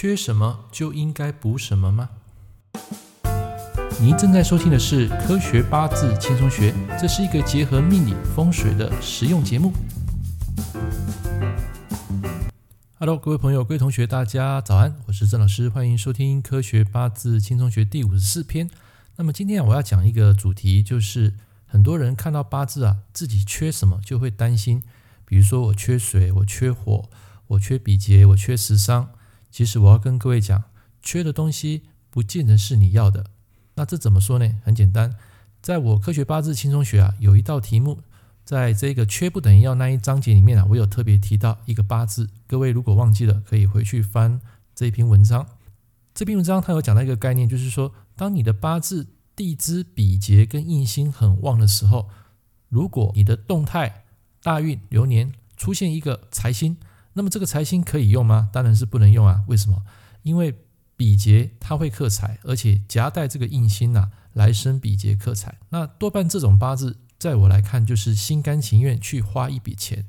缺什么就应该补什么吗？您正在收听的是《科学八字轻松学》，这是一个结合命理风水的实用节目。Hello，各位朋友、各位同学，大家早安，我是郑老师，欢迎收听《科学八字轻松学》第五十四篇。那么今天我要讲一个主题，就是很多人看到八字啊，自己缺什么就会担心，比如说我缺水，我缺火，我缺比劫，我缺食伤。其实我要跟各位讲，缺的东西不见得是你要的。那这怎么说呢？很简单，在我科学八字轻松学啊，有一道题目，在这个缺不等于要那一章节里面啊，我有特别提到一个八字。各位如果忘记了，可以回去翻这一篇文章。这篇文章它有讲到一个概念，就是说，当你的八字地支比劫跟印星很旺的时候，如果你的动态大运流年出现一个财星。那么这个财星可以用吗？当然是不能用啊！为什么？因为比劫它会克财，而且夹带这个印星呐、来生比劫克财。那多半这种八字，在我来看，就是心甘情愿去花一笔钱。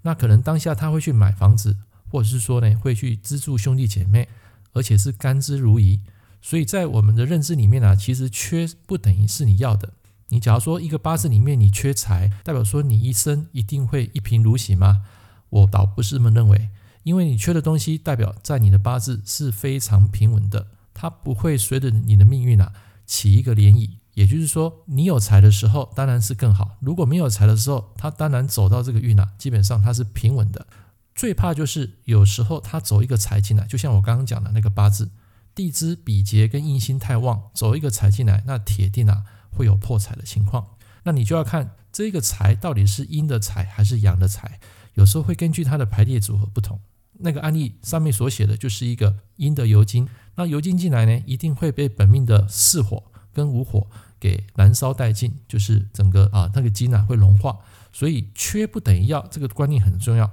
那可能当下他会去买房子，或者是说呢，会去资助兄弟姐妹，而且是甘之如饴。所以在我们的认知里面呢、啊，其实缺不等于是你要的。你假如说一个八字里面你缺财，代表说你一生一定会一贫如洗吗？我倒不是这么认为，因为你缺的东西代表在你的八字是非常平稳的，它不会随着你的命运啊起一个涟漪。也就是说，你有财的时候当然是更好，如果没有财的时候，它当然走到这个运啊，基本上它是平稳的。最怕就是有时候它走一个财进来，就像我刚刚讲的那个八字，地支比劫跟印星太旺，走一个财进来，那铁定啊会有破财的情况。那你就要看这个财到底是阴的财还是阳的财。有时候会根据它的排列组合不同，那个案例上面所写的就是一个阴的酉金，那酉金进来呢，一定会被本命的四火跟五火给燃烧殆尽，就是整个啊那个金啊会融化，所以缺不等于要，这个观念很重要。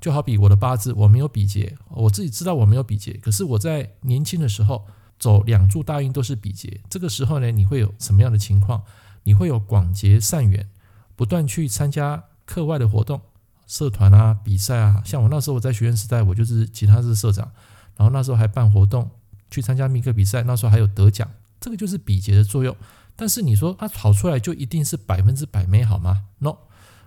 就好比我的八字，我没有比劫，我自己知道我没有比劫，可是我在年轻的时候走两柱大运都是比劫，这个时候呢，你会有什么样的情况？你会有广结善缘，不断去参加课外的活动。社团啊，比赛啊，像我那时候我在学院时代，我就是吉他社社长，然后那时候还办活动，去参加密克比赛，那时候还有得奖，这个就是比劫的作用。但是你说它跑出来就一定是百分之百美好吗？No，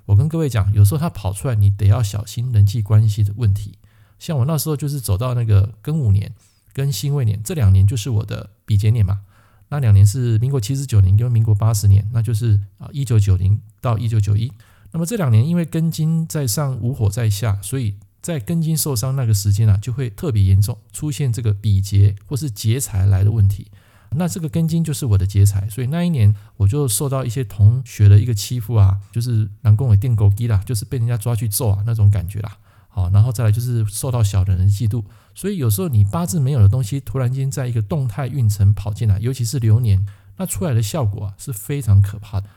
我跟各位讲，有时候它跑出来，你得要小心人际关系的问题。像我那时候就是走到那个庚午年跟辛未年这两年，就是我的比劫年嘛。那两年是民国七十九年跟民国八十年，那就是啊一九九零到一九九一。那么这两年因为庚金在上，午火在下，所以在庚金受伤那个时间啊，就会特别严重，出现这个比劫或是劫财来的问题。那这个庚金就是我的劫财，所以那一年我就受到一些同学的一个欺负啊，就是南宫尾电狗机啦，就是被人家抓去揍啊那种感觉啦。好，然后再来就是受到小人的嫉妒，所以有时候你八字没有的东西，突然间在一个动态运程跑进来，尤其是流年，那出来的效果啊是非常可怕的。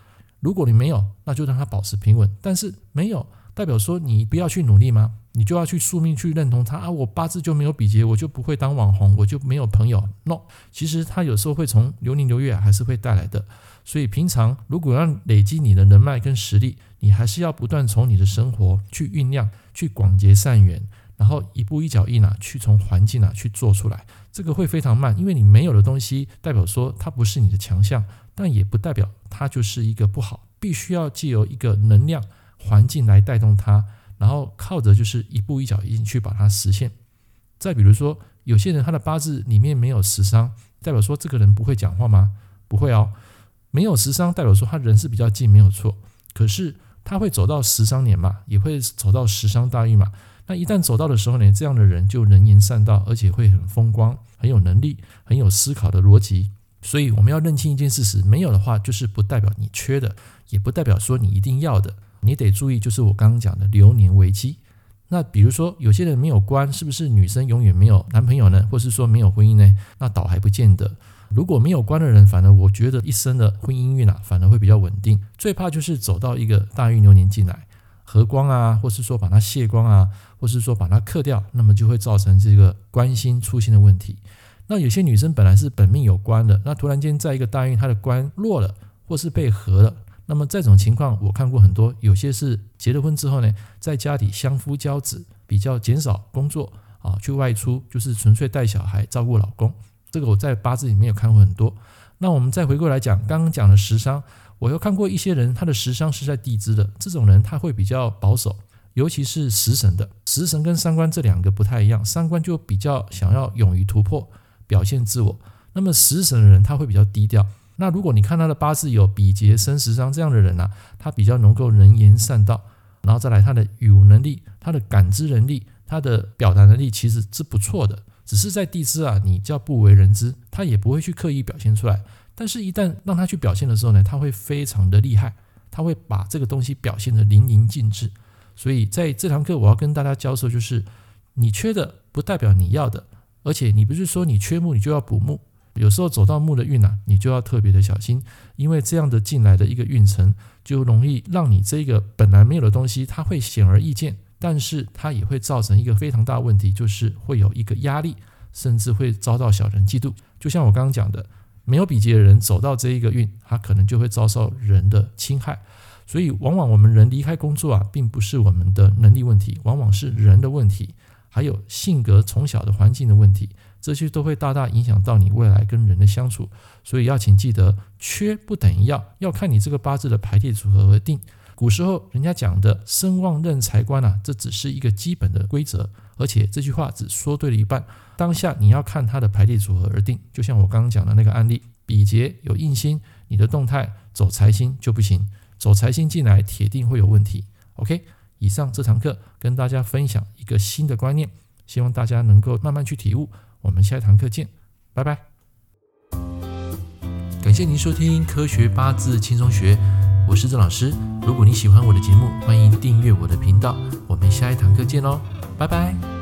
如果你没有，那就让它保持平稳。但是没有代表说你不要去努力吗？你就要去宿命去认同它啊？我八字就没有比劫，我就不会当网红，我就没有朋友？No，其实它有时候会从流年流月还是会带来的。所以平常如果要累积你的人脉跟实力，你还是要不断从你的生活去酝酿，去广结善缘，然后一步一脚印啊，去从环境啊去做出来。这个会非常慢，因为你没有的东西，代表说它不是你的强项。但也不代表它就是一个不好，必须要借由一个能量环境来带动它，然后靠着就是一步一脚印去把它实现。再比如说，有些人他的八字里面没有食伤，代表说这个人不会讲话吗？不会哦，没有食伤代表说他人是比较静，没有错。可是他会走到食伤年嘛，也会走到食伤大运嘛。那一旦走到的时候呢，这样的人就能言善道，而且会很风光，很有能力，很有思考的逻辑。所以我们要认清一件事实，没有的话就是不代表你缺的，也不代表说你一定要的。你得注意，就是我刚刚讲的流年危机。那比如说有些人没有官，是不是女生永远没有男朋友呢？或是说没有婚姻呢？那倒还不见得。如果没有官的人，反而我觉得一生的婚姻运啊，反而会比较稳定。最怕就是走到一个大运流年进来，合光啊，或是说把它卸光啊，或是说把它克掉，那么就会造成这个官星出现的问题。那有些女生本来是本命有官的，那突然间在一个大运，她的官弱了，或是被合了。那么这种情况我看过很多，有些是结了婚之后呢，在家里相夫教子，比较减少工作啊去外出，就是纯粹带小孩、照顾老公。这个我在八字里面有看过很多。那我们再回过来讲，刚刚讲的食伤，我又看过一些人，他的食伤是在地支的，这种人他会比较保守。尤其是食神的，食神跟三官这两个不太一样，三官就比较想要勇于突破，表现自我。那么食神的人他会比较低调。那如果你看他的八字有比劫生食伤这样的人啊，他比较能够能言善道，然后再来他的语文能力、他的感知能力、他的表达能力其实是不错的。只是在地支啊，你叫不为人知，他也不会去刻意表现出来。但是，一旦让他去表现的时候呢，他会非常的厉害，他会把这个东西表现得淋漓尽致。所以在这堂课，我要跟大家教授，就是你缺的不代表你要的，而且你不是说你缺木你就要补木，有时候走到木的运啊，你就要特别的小心，因为这样的进来的一个运程，就容易让你这个本来没有的东西，它会显而易见，但是它也会造成一个非常大问题，就是会有一个压力，甚至会遭到小人嫉妒。就像我刚刚讲的，没有比劫的人走到这一个运，他可能就会遭受人的侵害。所以，往往我们人离开工作啊，并不是我们的能力问题，往往是人的问题，还有性格从小的环境的问题，这些都会大大影响到你未来跟人的相处。所以，要请记得，缺不等于要，要看你这个八字的排列组合而定。古时候人家讲的生旺任财官啊，这只是一个基本的规则，而且这句话只说对了一半。当下你要看它的排列组合而定。就像我刚刚讲的那个案例，比劫有印星，你的动态走财星就不行。走财星进来，铁定会有问题。OK，以上这堂课跟大家分享一个新的观念，希望大家能够慢慢去体悟。我们下一堂课见，拜拜。感谢您收听《科学八字轻松学》，我是郑老师。如果你喜欢我的节目，欢迎订阅我的频道。我们下一堂课见喽，拜拜。